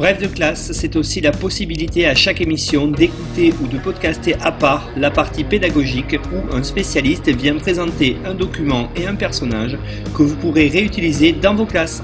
Bref de classe, c'est aussi la possibilité à chaque émission d'écouter ou de podcaster à part la partie pédagogique où un spécialiste vient présenter un document et un personnage que vous pourrez réutiliser dans vos classes.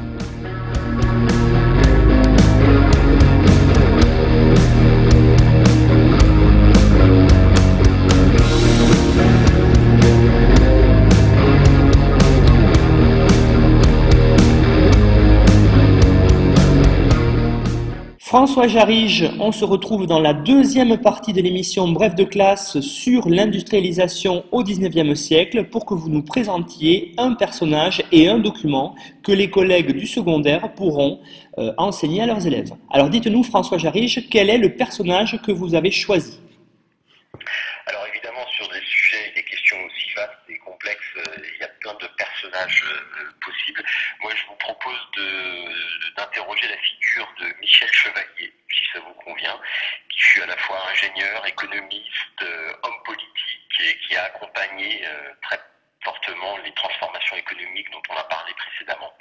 François Jarige, on se retrouve dans la deuxième partie de l'émission Bref de classe sur l'industrialisation au XIXe siècle pour que vous nous présentiez un personnage et un document que les collègues du secondaire pourront euh, enseigner à leurs élèves. Alors dites-nous François Jarige, quel est le personnage que vous avez choisi? Alors évidemment sur des sujets et des questions aussi vastes et complexes, personnages euh, possibles. Moi je vous propose d'interroger la figure de Michel Chevalier, si ça vous convient, qui fut à la fois ingénieur, économiste, euh, homme politique et qui a accompagné euh, très fortement les transformations économiques dont on a parlé précédemment.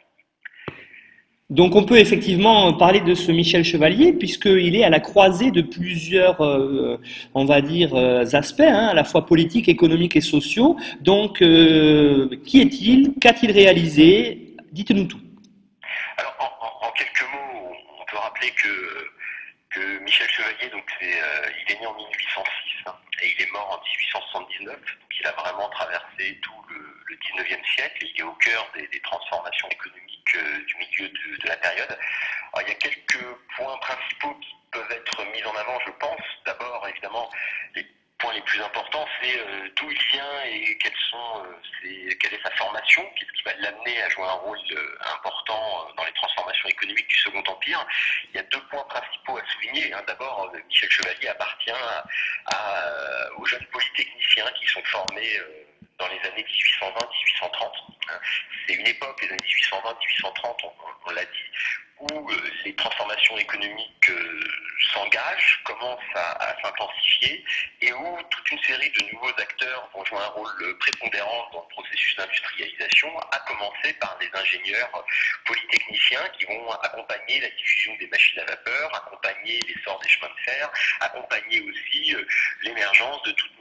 Donc on peut effectivement parler de ce Michel Chevalier puisqu'il est à la croisée de plusieurs, euh, on va dire, aspects, hein, à la fois politiques, économiques et sociaux. Donc qui est-il? Qu'a-t-il réalisé? Dites-nous tout. que, que Michel Chevalier, donc euh, il est né en 1806 hein, et il est mort en 1879. Donc il a vraiment traversé tout le, 19e siècle. il est au cœur des, transformations économiques euh, du milieu de, la période. il y a quelques points principaux qui peuvent être mis en avant, je pense. D'abord, évidemment, les points les plus importants, c'est euh, d'où il vient et quelles sont, euh, quelle est sa formation, qu'est-ce qui va l'amener à jouer un rôle important dans les transformations économiques du Second Empire. Il y a deux points principaux à souligner. Hein. D'abord, Michel Chevalier appartient qui sont formés dans les années 1820-1830. C'est une époque, les années 1820-1830, on l'a dit, où euh, les transformations économiques euh, s'engagent, commencent à, s'intensifier, et où toute une série de nouveaux acteurs vont jouer un rôle prépondérant dans le processus d'industrialisation, à commencer par les ingénieurs polytechniciens qui vont accompagner la diffusion des machines à vapeur, accompagner l'essor des chemins de fer, accompagner aussi euh, l'émergence de toute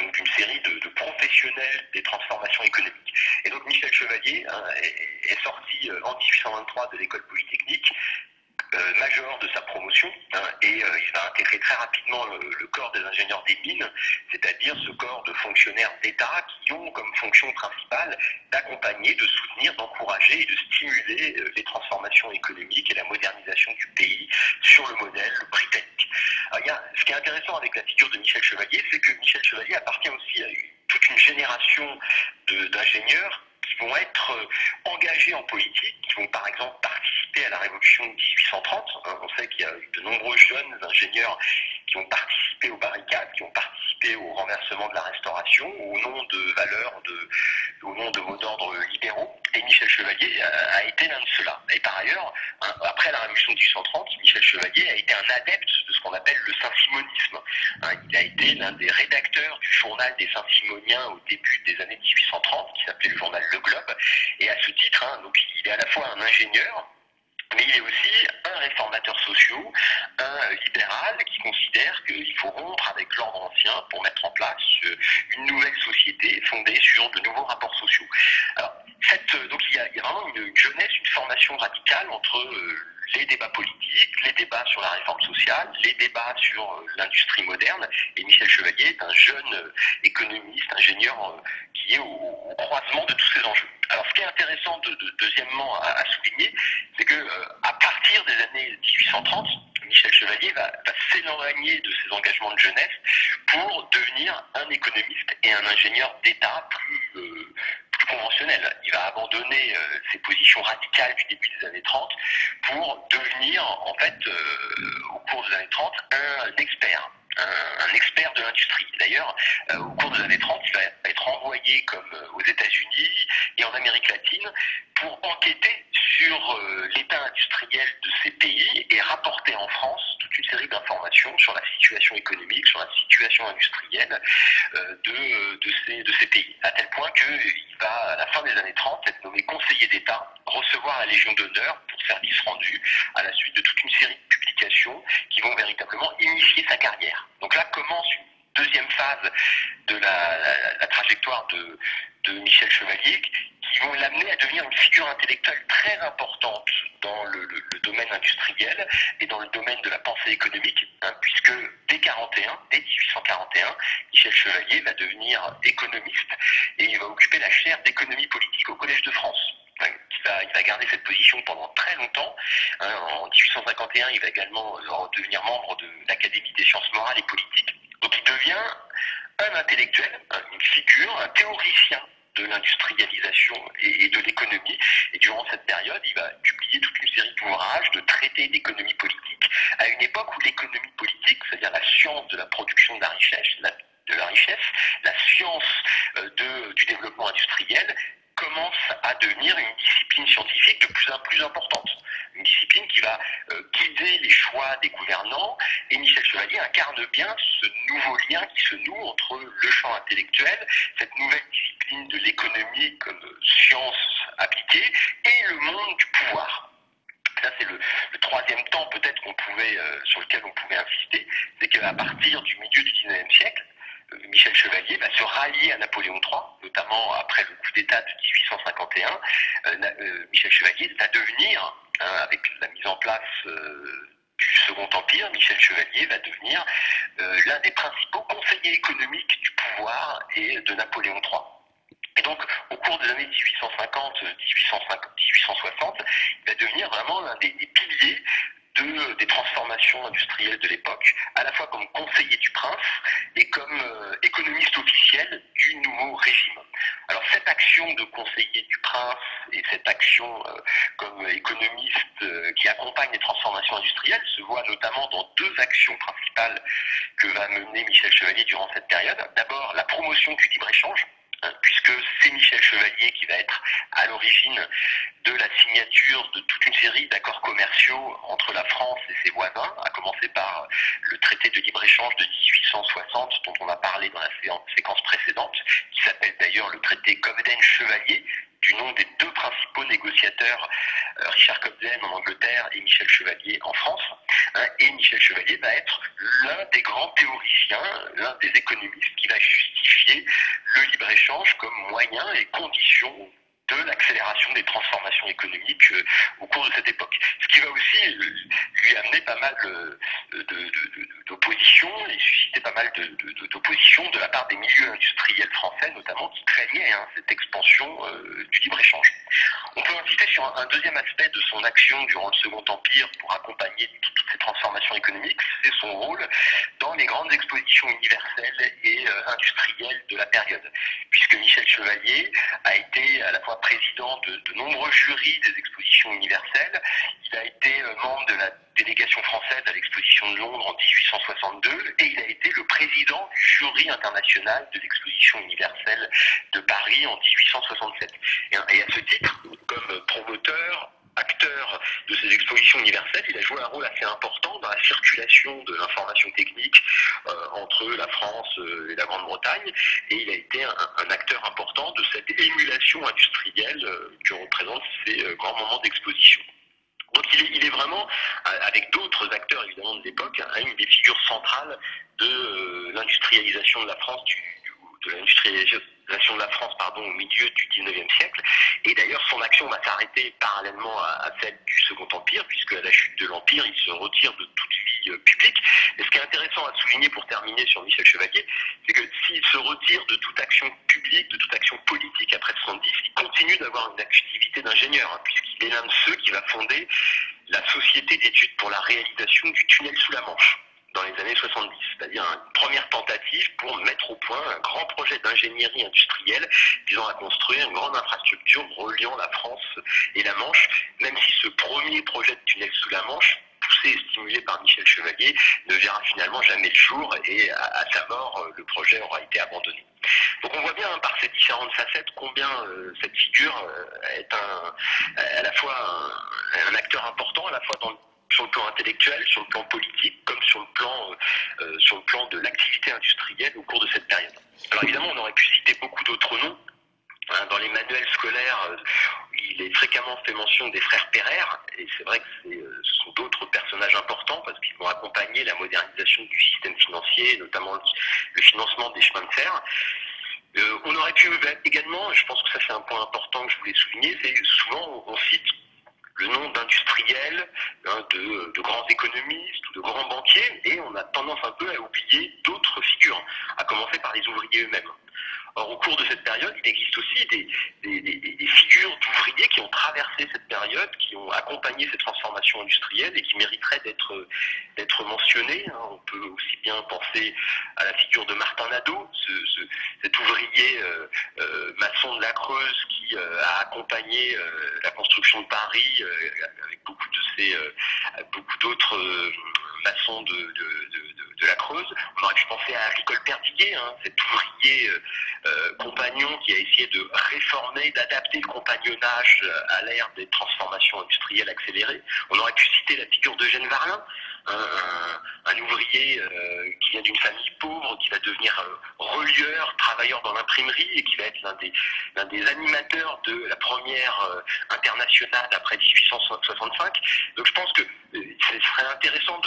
donc une série de, professionnels des transformations économiques. Et donc Michel Chevalier hein, est, sorti euh, en 1823 de l'école polytechnique, major de sa promotion, hein, et euh, il va intégrer très rapidement le, corps des ingénieurs des mines, c'est-à-dire ce corps de fonctionnaires d'État qui ont comme fonction principale d'accompagner, de soutenir, d'encourager et de stimuler les transformations économiques et la modernisation du pays sur le modèle britannique. Ce qui est intéressant avec la figure de Michel Chevalier, c'est que Michel Chevalier appartient aussi à toute une génération d'ingénieurs vont être euh, engagés en politique, qui vont par exemple participer à la révolution de 1830. Hein, on sait qu'il y a eu de nombreux jeunes ingénieurs qui ont participé aux barricades, qui ont participé au renversement de la restauration, au nom de valeurs, de, au nom de mots d'ordre libéraux. Et Michel Chevalier a, été l'un de ceux-là. Et par ailleurs, hein, après la révolution de 1830, Michel Chevalier a été un adepte de ce qu'on appelle le saint-simonisme. Hein, il a été l'un des rédacteurs du journal des Saint-Simoniens au début des années 1830, qui s'appelait le journal Le Globe. Et à ce titre, hein, donc, il est à la fois un ingénieur, mais il est aussi un réformateur social, un libéral qui considère qu'il faut rompre avec l'ordre ancien pour mettre en place euh, une nouvelle société fondée sur de nouveaux rapports sociaux. Alors, donc il y, a, vraiment une, jeunesse, une formation radicale entre euh, les débats politiques, les débats sur la réforme sociale, les débats sur euh, l'industrie moderne. Et Michel Chevalier est un jeune économiste, ingénieur qui est au croisement de tous ces enjeux. Alors, ce qui est intéressant, de, deuxièmement, à, souligner, c'est que euh, à partir des années 1830, Michel Chevalier va, s'éloigner de ses engagements de jeunesse pour devenir un économiste et un ingénieur d'État plus, euh, conventionnel. Il va abandonner euh, ses positions radicales du début des années 30 pour devenir, en fait, au cours des années 30, un expert un, expert de l'industrie. D'ailleurs, euh, au cours des années 30, il va être envoyé comme euh, aux États-Unis et en Amérique latine pour enquêter sur euh, l'état industriel de ces pays et rapporter en France toute une série d'informations sur la situation économique, sur la situation industrielle de, ces, de ces pays. À tel point qu'il va, à la fin des années 30, être nommé conseiller d'État, recevoir la Légion d'honneur pour service rendu à la suite de toute une série de publications qui vont véritablement initier sa carrière. Donc là commence une deuxième phase de la, trajectoire de, Michel Chevalier qui vont l'amener à devenir une figure intellectuelle très importante dans le, domaine industriel et dans le domaine de la pensée économique, hein, puisque dès 41, dès 1841, Michel Chevalier va devenir économiste et il va occuper la chaire d'économie politique au Collège de France. Il va, garder cette position pendant très longtemps. Hein, en 1851, il va également euh, devenir membre de l'Académie des sciences morales et politiques. Donc il devient un intellectuel, une figure, un théoricien de l'industrialisation et, de l'économie. Et durant cette période, il va publier toute une série d'ouvrages, de traités d'économie politique, à une époque où l'économie politique, c'est-à-dire la science de la production de la richesse, de la richesse, la science euh, du développement industriel, commence à devenir une discipline scientifique de plus en plus importante. Une discipline qui va euh, guider les choix des gouvernants. Et Michel Chevalier incarne bien ce nouveau lien qui se noue entre le champ intellectuel, cette nouvelle discipline de l'économie comme science appliquée, et le monde du pouvoir. Ça, c'est le, troisième temps peut-être qu'on pouvait, euh, sur lequel on pouvait insister, c'est qu'à partir du milieu du 19e siècle, Michel Chevalier va se rallier à Napoléon III, notamment après le coup d'État de 1851. Euh, euh, Michel Chevalier va devenir, hein, avec la mise en place euh, du Second Empire, Michel Chevalier va devenir l'un des principaux conseillers économiques du pouvoir et de Napoléon III. Et donc, au cours des années 1850-1860, il va devenir vraiment l'un des, piliers des transformations industrielles de l'époque, à la fois comme conseiller du prince et comme euh, économiste officiel du nouveau Alors cette action de conseiller du prince et cette action euh, comme économiste euh, qui accompagne les transformations industrielles se voit notamment dans deux actions principales que va mener Michel Chevalier durant cette période. D'abord la promotion du libre-échange Puisque c'est Michel Chevalier qui va être à l'origine de la signature de toute une série d'accords commerciaux entre la France et ses voisins, à commencer par le traité de libre-échange de 1860 dont on a parlé dans la séquence précédente, qui s'appelle d'ailleurs le traité Cobden-Chevalier, du nom des deux principaux négociateurs, euh, Richard Cobden en Angleterre et Michel Chevalier en France. Hein, et Michel Chevalier va être l'un des grands théoriciens, l'un des économistes qui va justifier le libre-échange comme moyen et condition de l'accélération des transformations économiques euh, au cours de cette époque. Ce qui va aussi euh, lui amener pas mal d'opposition et susciter pas mal d'opposition de, la part des milieux industriels français, notamment, qui craignaient hein, cette expansion euh, du libre-échange. On peut insister sur un, deuxième aspect de son action durant le Second Empire pour accompagner ces transformations économiques, c'est son rôle dans les grandes expositions universelles et industrielles de la période, puisque Michel Chevalier a été à la fois président de, nombreux jurys des expositions universelles. Il a été euh, membre de la délégation française à l'exposition de Londres en 1862 et il a été le président du jury international de l'exposition universelle de Paris en 1867. Et, et à ce titre, comme promoteur, acteur de ces expositions universelles, il a joué un rôle assez important dans la circulation de l'information technique euh, entre la France euh, et la Grande-Bretagne, et il a été un, acteur important de cette émulation industrielle euh, que représentent ces grands moments d'exposition. Donc il est, vraiment, avec d'autres acteurs évidemment de l'époque, hein, une des figures centrales de l'industrialisation de la France, de l'industrialisation de la France pardon, au milieu du 19e siècle. Et d'ailleurs, son action va s'arrêter parallèlement à, celle du Second Empire, puisque à la chute de l'Empire, il se retire de toute vie euh, publique. Et ce qui est intéressant à souligner pour terminer sur Michel Chevalier, c'est que s'il se retire de toute action publique, de toute action politique après 70, il continue d'avoir une activité d'ingénieur, hein, puisqu'il est l'un de ceux qui va fonder la Société d'études pour la réalisation du tunnel sous la Manche dans les années 70, c'est-à-dire une première tentative pour mettre au point un grand projet d'ingénierie industrielle visant à construire une grande infrastructure reliant la France et la Manche, même si ce premier projet de tunnel sous la Manche, poussé et stimulé par Michel Chevalier, ne verra finalement jamais le jour et à, sa mort, le projet aura été abandonné. Donc on voit bien par ces différentes facettes combien cette figure est un, à la fois un, acteur important, à la fois dans sur le plan intellectuel, sur le plan politique, comme sur le plan, sur le plan de l'activité industrielle au cours de cette période. Alors évidemment, on aurait pu citer beaucoup d'autres noms, Hein, dans les manuels scolaires, euh, il est fréquemment fait mention des frères Pereire, et c'est vrai que euh, ce sont d'autres personnages importants parce qu'ils vont accompagner la modernisation du système financier, notamment le financement des chemins de fer. Euh, on aurait pu également, je pense que ça c'est un point important que je voulais souligner, c'est souvent on cite le nom d'industriels, de, grands économistes ou de grands banquiers, et on a tendance un peu à oublier d'autres figures, à commencer par les ouvriers eux-mêmes. Or, au cours de cette période, il existe aussi des, figures d'ouvriers qui ont traversé cette période, qui ont accompagné ces transformations industrielles et qui mériteraient d'être mentionnées. Hein. On peut aussi bien penser à la figure de Martin Nadeau, cet ouvrier euh, euh, maçon de la Creuse qui euh, a accompagné la construction de Paris avec beaucoup de beaucoup d'autres maçons de la Creuse. On aurait pu penser à Agricole Perdiguet, hein, cet ouvrier euh, euh, compagnon qui a essayé de réformer, d'adapter le compagnonnage à l'ère des transformations industrielles accélérées. On aurait pu citer la figure de Jeanne Varlin, un, ouvrier euh, qui vient d'une famille pauvre, qui va devenir relieur, travailleur dans l'imprimerie et qui va être l'un des, animateurs de la première internationale après 1865. Donc je pense que ce serait intéressant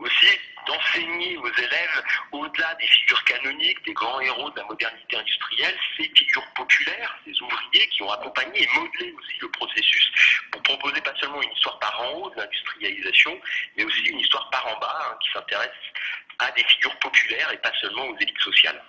aussi d'enseigner aux élèves, au-delà des figures canoniques, des grands héros de la modernité industrielle, ces figures populaires, ces ouvriers qui ont accompagné et modelé aussi le processus pour proposer pas seulement une histoire par en haut de l'industrialisation, mais aussi une histoire par en bas hein, qui s'intéresse à des figures populaires et pas seulement aux élites sociales.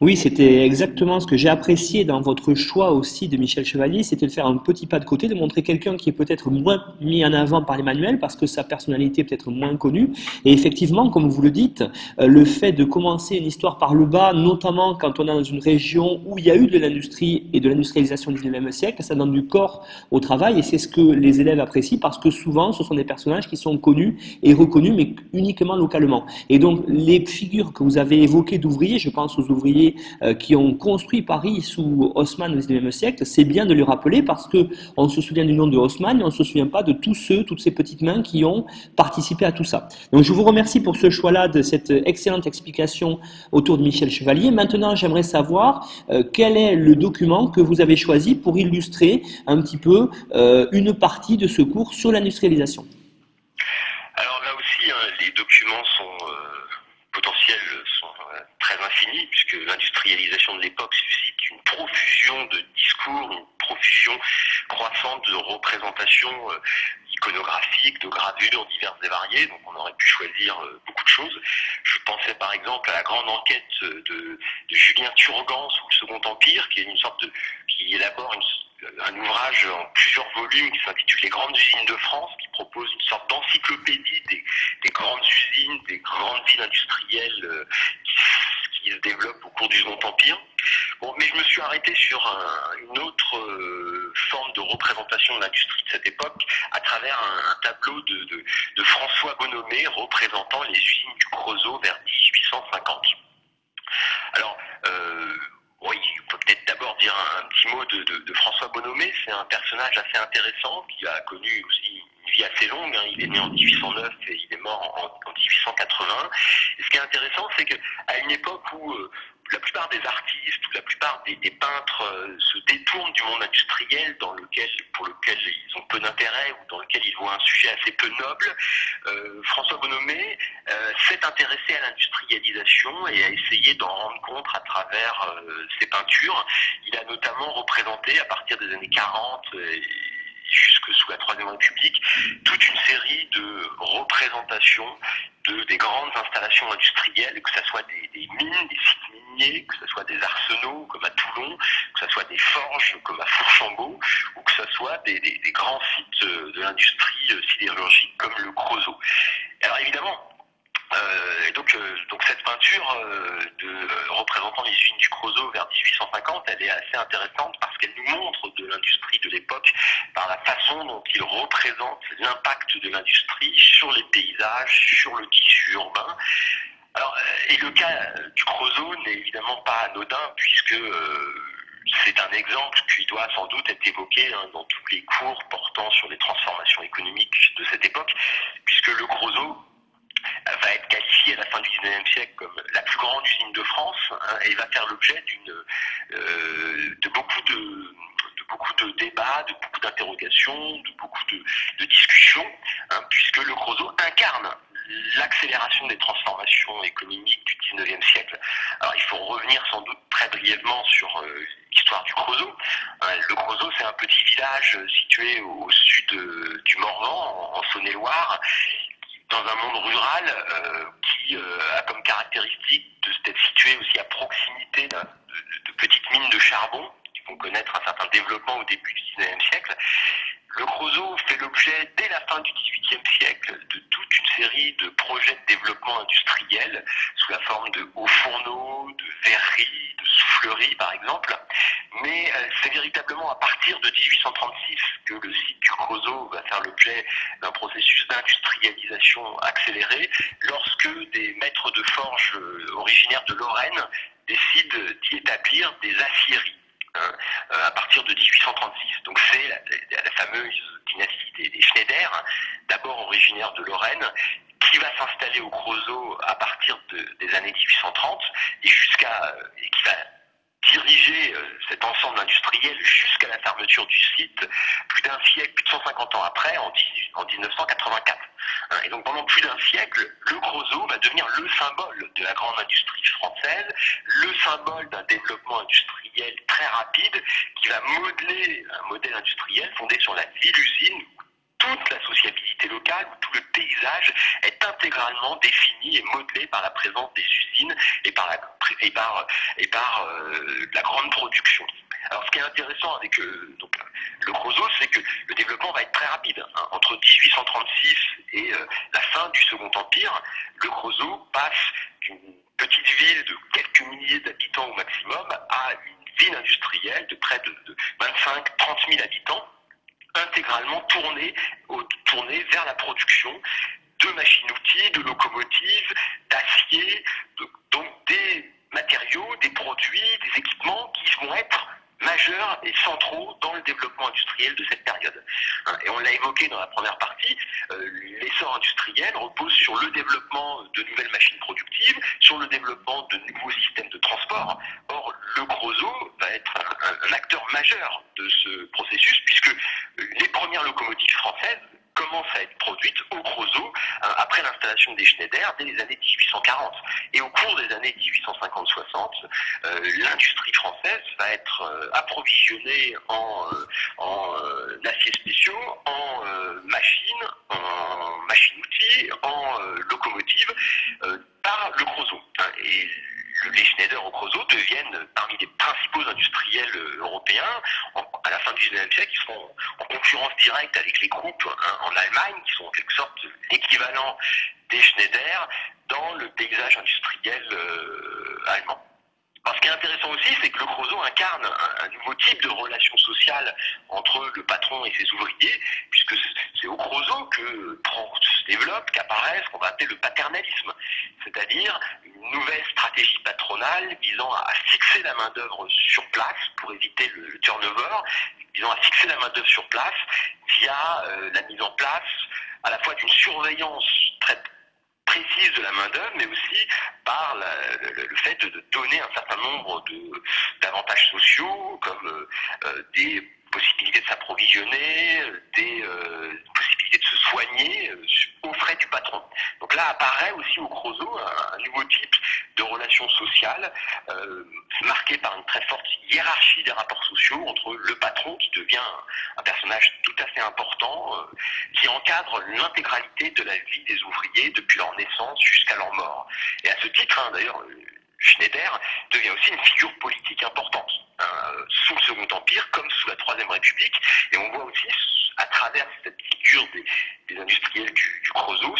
Oui, c'était exactement ce que j'ai apprécié dans votre choix aussi de Michel Chevalier, c'était de faire un petit pas de côté, de montrer quelqu'un qui est peut-être moins mis en avant par les manuels parce que sa personnalité est peut-être moins connue. Et effectivement, comme vous le dites, euh, le fait de commencer une histoire par le bas, notamment quand on est dans une région où il y a eu de l'industrie et de l'industrialisation du 19e siècle, ça donne du corps au travail et c'est ce que les élèves apprécient parce que souvent ce sont des personnages qui sont connus et reconnus mais uniquement localement. Et donc les figures que vous avez évoquées d'ouvriers, je pense aux ouvriers euh, qui ont construit Paris sous Haussmann au XIXe siècle, c'est bien de le rappeler parce que on se souvient du nom de Haussmann, mais on ne se souvient pas de tous ceux, toutes ces petites mains qui ont participé à tout ça. Donc je vous remercie pour ce choix-là, de cette excellente explication autour de Michel Chevalier. Maintenant, j'aimerais savoir euh, quel est le document que vous avez choisi pour illustrer un petit peu euh, une partie de ce cours sur l'industrialisation? Alors là aussi, les documents sont potentiels très infini, puisque l'industrialisation de l'époque suscite une profusion de discours, une profusion croissante de représentations euh, iconographiques, de gravures diverses et variées, donc on aurait pu choisir euh, beaucoup de choses. Je pensais par exemple à la grande enquête de, Julien Turgan sous le Second Empire, qui est une sorte de, qui élabore un ouvrage en plusieurs volumes qui s'intitule Les grandes usines de France, qui propose une sorte d'encyclopédie des, grandes usines, des grandes villes industrielles euh, qui qui se développe au cours du Second Empire. Bon, mais je me suis arrêté sur une autre euh, forme de représentation de l'industrie de cette époque à travers un, tableau de, François Bonhomé représentant les usines du Creusot vers 1850. Alors, euh, oui, il faut peut-être d'abord dire un, petit mot de, François Bonhomé. C'est un personnage assez intéressant qui a connu aussi vie assez longue. Hein. Il est né en 1809 et il est mort en, 1880. Et ce qui est intéressant, c'est qu'à une époque où euh, la plupart des artistes ou la plupart des, peintres euh, se détournent du monde industriel dans lequel, pour lequel ils ont peu d'intérêt ou dans lequel ils voient un sujet assez peu noble, euh, François Bonhomé s'est intéressé à l'industrialisation et a essayé d'en rendre compte à travers ses peintures. Il a notamment représenté à partir des années 40 jusque sous la Troisième République, toute une série de représentations de, des grandes installations industrielles, que ce soit des, mines, des sites miniers, que ce soit des arsenaux comme à Toulon, que ce soit des forges comme à Fourchambault, ou que ce soit des, grands sites de l'industrie sidérurgique comme le Creusot. Alors évidemment, euh, et donc, euh, donc cette peinture euh, de, représentant les usines du Creusot vers 1850, elle est assez intéressante parce qu'elle nous montre de l'industrie de l'époque par la façon dont il représente l'impact de l'industrie sur les paysages, sur le tissu urbain. Alors, et le cas du Creusot n'est évidemment pas anodin puisque c'est un exemple qui doit sans doute être évoqué hein, dans tous les cours portant sur les transformations économiques de cette époque, puisque le Creusot va être qualifié à la fin du 19e siècle comme la plus grande usine de France hein, et va faire l'objet euh, de beaucoup de, beaucoup de débats, de beaucoup d'interrogations, de beaucoup de, discussions, hein, puisque le Creusot incarne l'accélération des transformations économiques du 19e siècle. Alors il faut revenir sans doute très brièvement sur euh, l'histoire du Creusot. Hein, le Creusot, c'est un petit village situé au, sud euh, du Morvan, en, Saône-et-Loire, dans un monde rural euh, qui a comme caractéristique d'être situé aussi à proximité de, de, petites mines de charbon qui vont connaître un certain développement au début du 19e siècle. Le Creusot fait l'objet, dès la fin du XVIIIe siècle, de toute une série de projets de développement industriel sous la forme de hauts fourneaux, de verreries, de souffleries par exemple. Mais euh, c'est véritablement à partir de 1836 que le site Creusot va faire l'objet d'un processus d'industrialisation accéléré lorsque des maîtres de forge euh, originaires de Lorraine décident d'y établir des aciéries. Hein, euh, à partir de 1836. Donc c'est la, fameuse dynastie des, Schneider, hein, d'abord originaire de Lorraine, qui va s'installer au Creusot à partir des années 1830 et jusqu'à euh, et qui va diriger euh, cet ensemble industriel jusqu'à la fermeture du site plus d'un siècle, plus de 150 ans après, en, 1984. Hein, et donc pendant plus d'un siècle, le Creusot va devenir le symbole de la grande industrie française, le symbole d'un développement industriel très rapide qui va modeler un modèle industriel fondé sur la ville-usine toute la sociabilité locale, où tout le paysage est intégralement défini et modelé par la présence des usines et par la, et par, et par euh, la grande production. Alors ce qui est intéressant avec euh, le Creusot, c'est que le développement va être très rapide. Hein. Entre 1836 et euh, la fin du Second Empire, le Creusot passe d'une petite ville de quelques milliers d'habitants au maximum à une ville industrielle de près de 25-30 000 habitants intégralement tourné, vers la production de machines-outils, de locomotives, d'acier, donc des matériaux, des produits, des équipements qui vont être majeurs et centraux dans le développement industriel de cette période. Hein, et on l'a évoqué dans la première partie, euh, l'essor industriel repose sur le développement de nouvelles machines productives, sur le développement de nouveaux systèmes de transport. Or, le Creusot va être un acteur majeur de ce processus puisque les premières locomotives françaises commencent à être produites au Creusot hein, après l'installation des Schneider dès les années 1840. Et au cours des années 1850-60, euh, l'industrie française va être euh, approvisionnée en, euh, en aciers spéciaux, en machines, en machines-outils, en locomotives par le Creusot. Hein. Et les Schneider au Creusot deviennent parmi industriels euh, européens à la fin du XIXe siècle, qui seront en concurrence directe avec les groupes hein, en Allemagne, qui sont en quelque sorte l'équivalent des Schneider dans le paysage industriel euh, allemand ce qui est intéressant aussi, c'est que le Creusot incarne un, nouveau type de relation sociale entre le patron et ses ouvriers, puisque c'est au Creusot que se développe, qu'apparaît ce qu'on va appeler le paternalisme, c'est-à-dire une nouvelle stratégie patronale visant à, fixer la main-d'œuvre sur place pour éviter le, turnover, visant à fixer la main-d'œuvre sur place via euh, la mise en place à la fois d'une surveillance très précise de la main-d'œuvre, mais aussi par le, fait de, donner un certain nombre d'avantages sociaux, comme euh, euh, des possibilités de s'approvisionner, des euh, possibilités de se soigner aux frais du patron. Donc là apparaît aussi au Creusot un, nouveau type de relation sociale marqué par une très forte hiérarchie des rapports sociaux entre le patron qui devient un personnage tout à fait important, qui encadre l'intégralité de la vie des ouvriers depuis leur naissance jusqu'à leur mort. Et à ce titre, hein, d'ailleurs, Schneider devient aussi une figure politique importante, hein, sous le Second Empire comme sous la Troisième République. Et on voit aussi, à travers cette figure des, industriels du, du,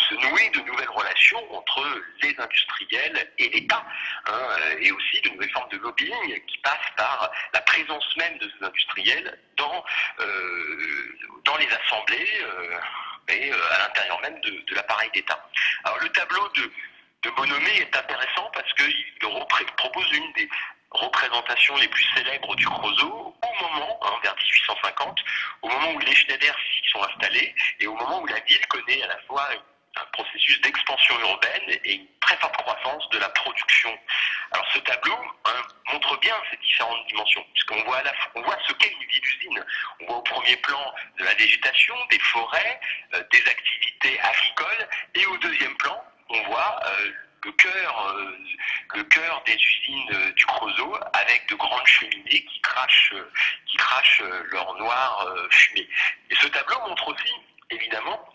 se nouer de nouvelles relations entre les industriels et l'État, hein, et aussi de nouvelles formes de lobbying qui passent par la présence même de ces industriels dans, euh, les assembler et à l'intérieur même de, l'appareil d'État. Alors le tableau de, de est intéressant parce qu'il propose une des représentations les plus célèbres du Creusot moment, hein, vers 1850, au moment où les Schneider s'y sont installés et au moment où la ville connaît à la fois un processus d'expansion urbaine et une très forte croissance de la production. Alors ce tableau hein, montre bien ces différentes dimensions, puisqu'on voit, on voit ce qu'est une ville-usine. On voit au premier plan de la végétation, des forêts, euh, des activités agricoles, et au deuxième plan, on voit euh, le cœur, euh, le cœur des usines du Creusot avec de grandes cheminées qui crachent, qui crachent leur noir fumée. Et ce tableau montre aussi, évidemment,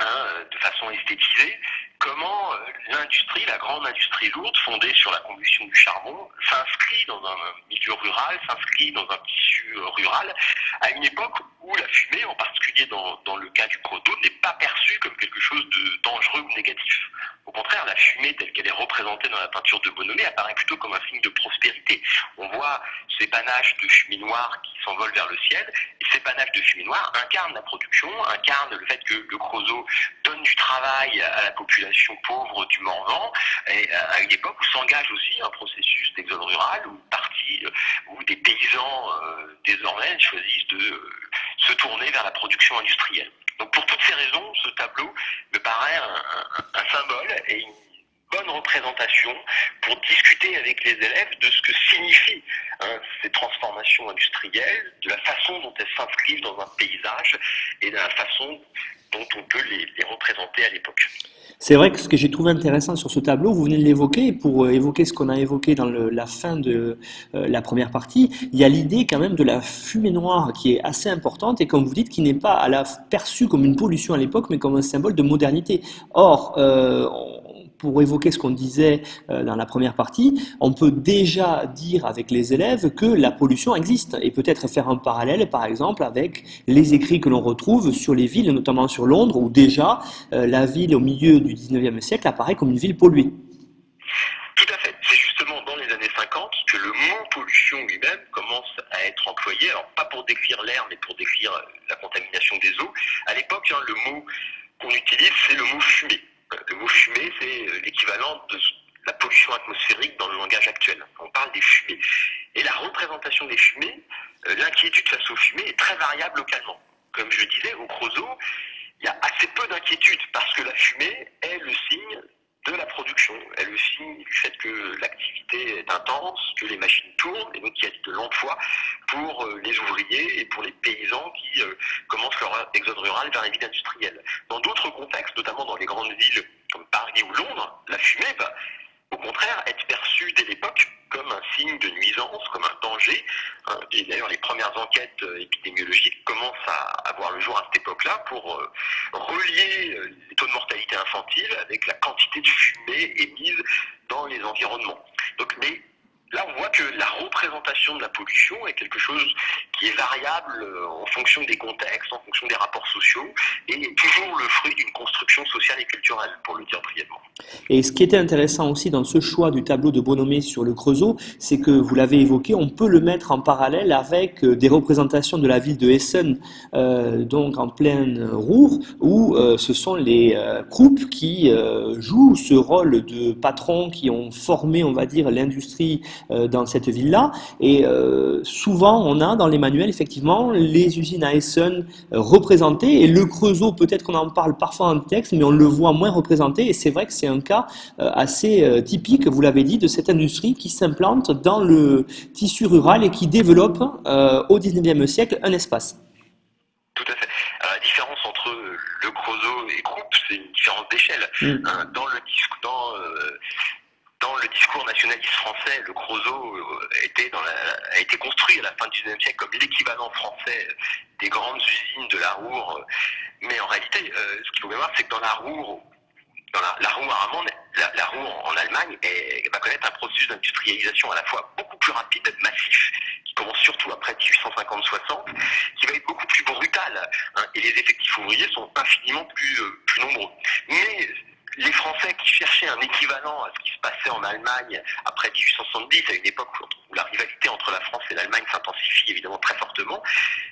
Hein, de façon esthétisée, comment euh, l'industrie, la grande industrie lourde, fondée sur la combustion du charbon, s'inscrit dans un milieu rural, s'inscrit dans un tissu euh, rural, à une époque où la fumée, en particulier dans, dans le cas du proto, n'est pas perçue comme quelque chose de dangereux ou négatif. Au contraire, la fumée telle qu'elle est représentée dans la peinture de Bonomé apparaît plutôt comme un signe de prospérité. On voit ces panaches de fumée noire qui s'envolent vers le ciel, et ces panaches de fumée noire incarnent la production, incarnent le fait que le Creusot donne du travail à la population pauvre du Morvan, et à une époque où s'engage aussi un processus d'exode rural, où, partie, euh, où des paysans euh, désormais choisissent de euh, se tourner vers la production industrielle. Donc pour toutes ces raisons, ce tableau me paraît un, symbole et une bonne représentation pour discuter avec les élèves de ce que signifient hein, ces transformations industrielles, de la façon dont elles s'inscrivent dans un paysage et de la façon dont on peut les représenter à l'époque. C'est vrai que ce que j'ai trouvé intéressant sur ce tableau, vous venez de l'évoquer, pour euh, évoquer ce qu'on a évoqué dans la fin de euh, la première partie, il y a l'idée quand même de la fumée noire qui est assez importante et comme vous dites, qui n'est pas à la perçue comme une pollution à l'époque, mais comme un symbole de modernité. Or, euh, pour évoquer ce qu'on disait euh, dans la première partie, on peut déjà dire avec les élèves que la pollution existe et peut-être faire un parallèle, par exemple, avec les écrits que l'on retrouve sur les villes, notamment sur Londres, où déjà euh, la ville au milieu du 19e siècle apparaît comme une ville polluée. Tout à fait. C'est justement dans les années 50 que le mot pollution lui-même commence à être employé, alors pas pour décrire l'air, mais pour décrire la contamination des eaux. À l'époque, hein, le mot qu'on utilise, c'est le mot fumée. Le mot fumée, c'est l'équivalent de la pollution atmosphérique dans le langage actuel. On parle des fumées. Et la représentation des fumées, euh, l'inquiétude face aux fumées est très variable localement. Comme je disais, au Creusot, il y a assez peu d'inquiétude parce que la fumée est le signe de la production. Elle signe du fait que l'activité est intense, que les machines tournent, et donc il y a de l'emploi pour euh, les ouvriers et pour les paysans qui euh, commencent leur exode rural vers les villes industrielles. Dans d'autres contextes, notamment dans les grandes villes comme Paris ou Londres, la fumée va au contraire être perçue dès l'époque comme un signe de nuisance, comme un danger. Hein, et d'ailleurs, les premières enquêtes euh, épidémiologiques commencent à avoir le jour à cette époque-là pour euh, relier euh, les taux de mortalité infantile avec la quantité de fumée émise dans les environnements. Là, on voit que la représentation de la pollution est quelque chose qui est variable euh, en fonction des contextes, en fonction des rapports sociaux, et toujours le fruit d'une construction sociale et culturelle, pour le dire brièvement. Et ce qui était intéressant aussi dans ce choix du tableau de Bonomé sur le Creusot, c'est que vous l'avez évoqué, on peut le mettre en parallèle avec euh, des représentations de la ville de Essen, euh, donc en pleine Roure, où ce sont les groupes qui jouent ce rôle de patrons qui ont formé, on va dire, l'industrie euh, dans cette ville-là. Et euh, souvent, on a dans les manuels, effectivement, les usines à Essen euh, représentées. Et le Creusot, peut-être qu'on en parle parfois en texte, mais on le voit moins représenté. Et c'est vrai que c'est un cas assez typique, vous l'avez dit, de cette industrie qui s'implante dans le tissu rural et qui développe au 19e siècle un espace. Tout à fait. la différence entre le Creusot et Groupe, c'est une différence d'échelle. Mm. Dans le dans dans le discours nationaliste français, le Creusot euh, a été construit à la fin du XIXe siècle comme l'équivalent français des grandes usines de la Roure. Mais en réalité, euh, ce qu'il faut bien voir, c'est que dans la Roure, dans la, la Roure allemande, la, la en Allemagne va connaître un processus d'industrialisation à la fois beaucoup plus rapide, massif, qui commence surtout après 1850-60, qui va être beaucoup plus brutal. Hein, et les effectifs ouvriers sont infiniment plus, euh, plus nombreux. Mais les Français qui cherchaient un équivalent à ce qui se passait en Allemagne après 1870, à une époque où la rivalité entre la France et l'Allemagne s'intensifie évidemment très fortement,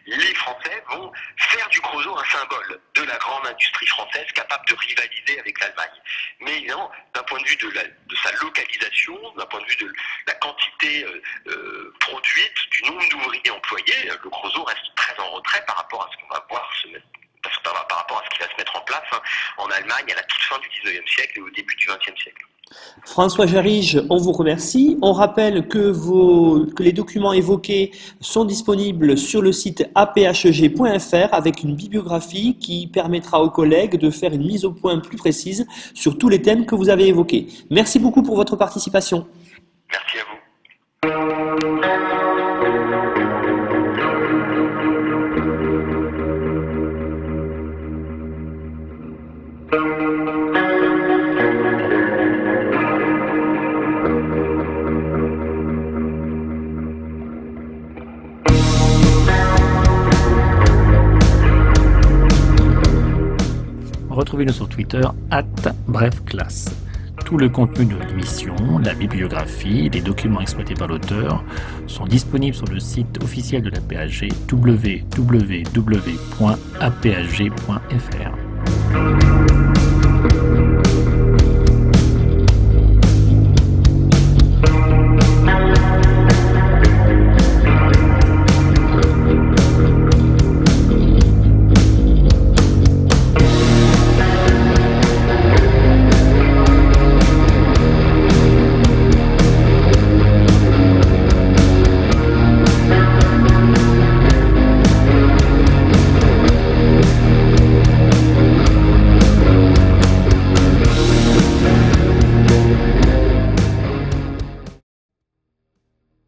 les Français vont faire du Creusot un symbole de la grande industrie française capable de rivaliser avec l'Allemagne. Mais évidemment, d'un point de vue de, sa localisation, d'un point de vue de la quantité euh, euh, produite, du nombre d'ouvriers employés, le Creusot reste très en retrait rapport à ce qu'on va voir se mettre par, rapport à ce qui va se mettre en place hein, à la toute fin du 19e siècle et au début du 20e siècle. François Jarige, on vous remercie. On rappelle que, que, les documents évoqués sont disponibles sur le site aphg.fr avec une bibliographie qui permettra aux collègues de faire une mise au point plus précise sur tous les thèmes que vous avez évoqués. Merci beaucoup pour votre participation. Merci à vous. Retrouvez-nous sur Twitter, at brefclasse. Tout le contenu de l'émission, la bibliographie, les documents exploités par l'auteur sont disponibles sur le site officiel de la PAG www.apag.fr.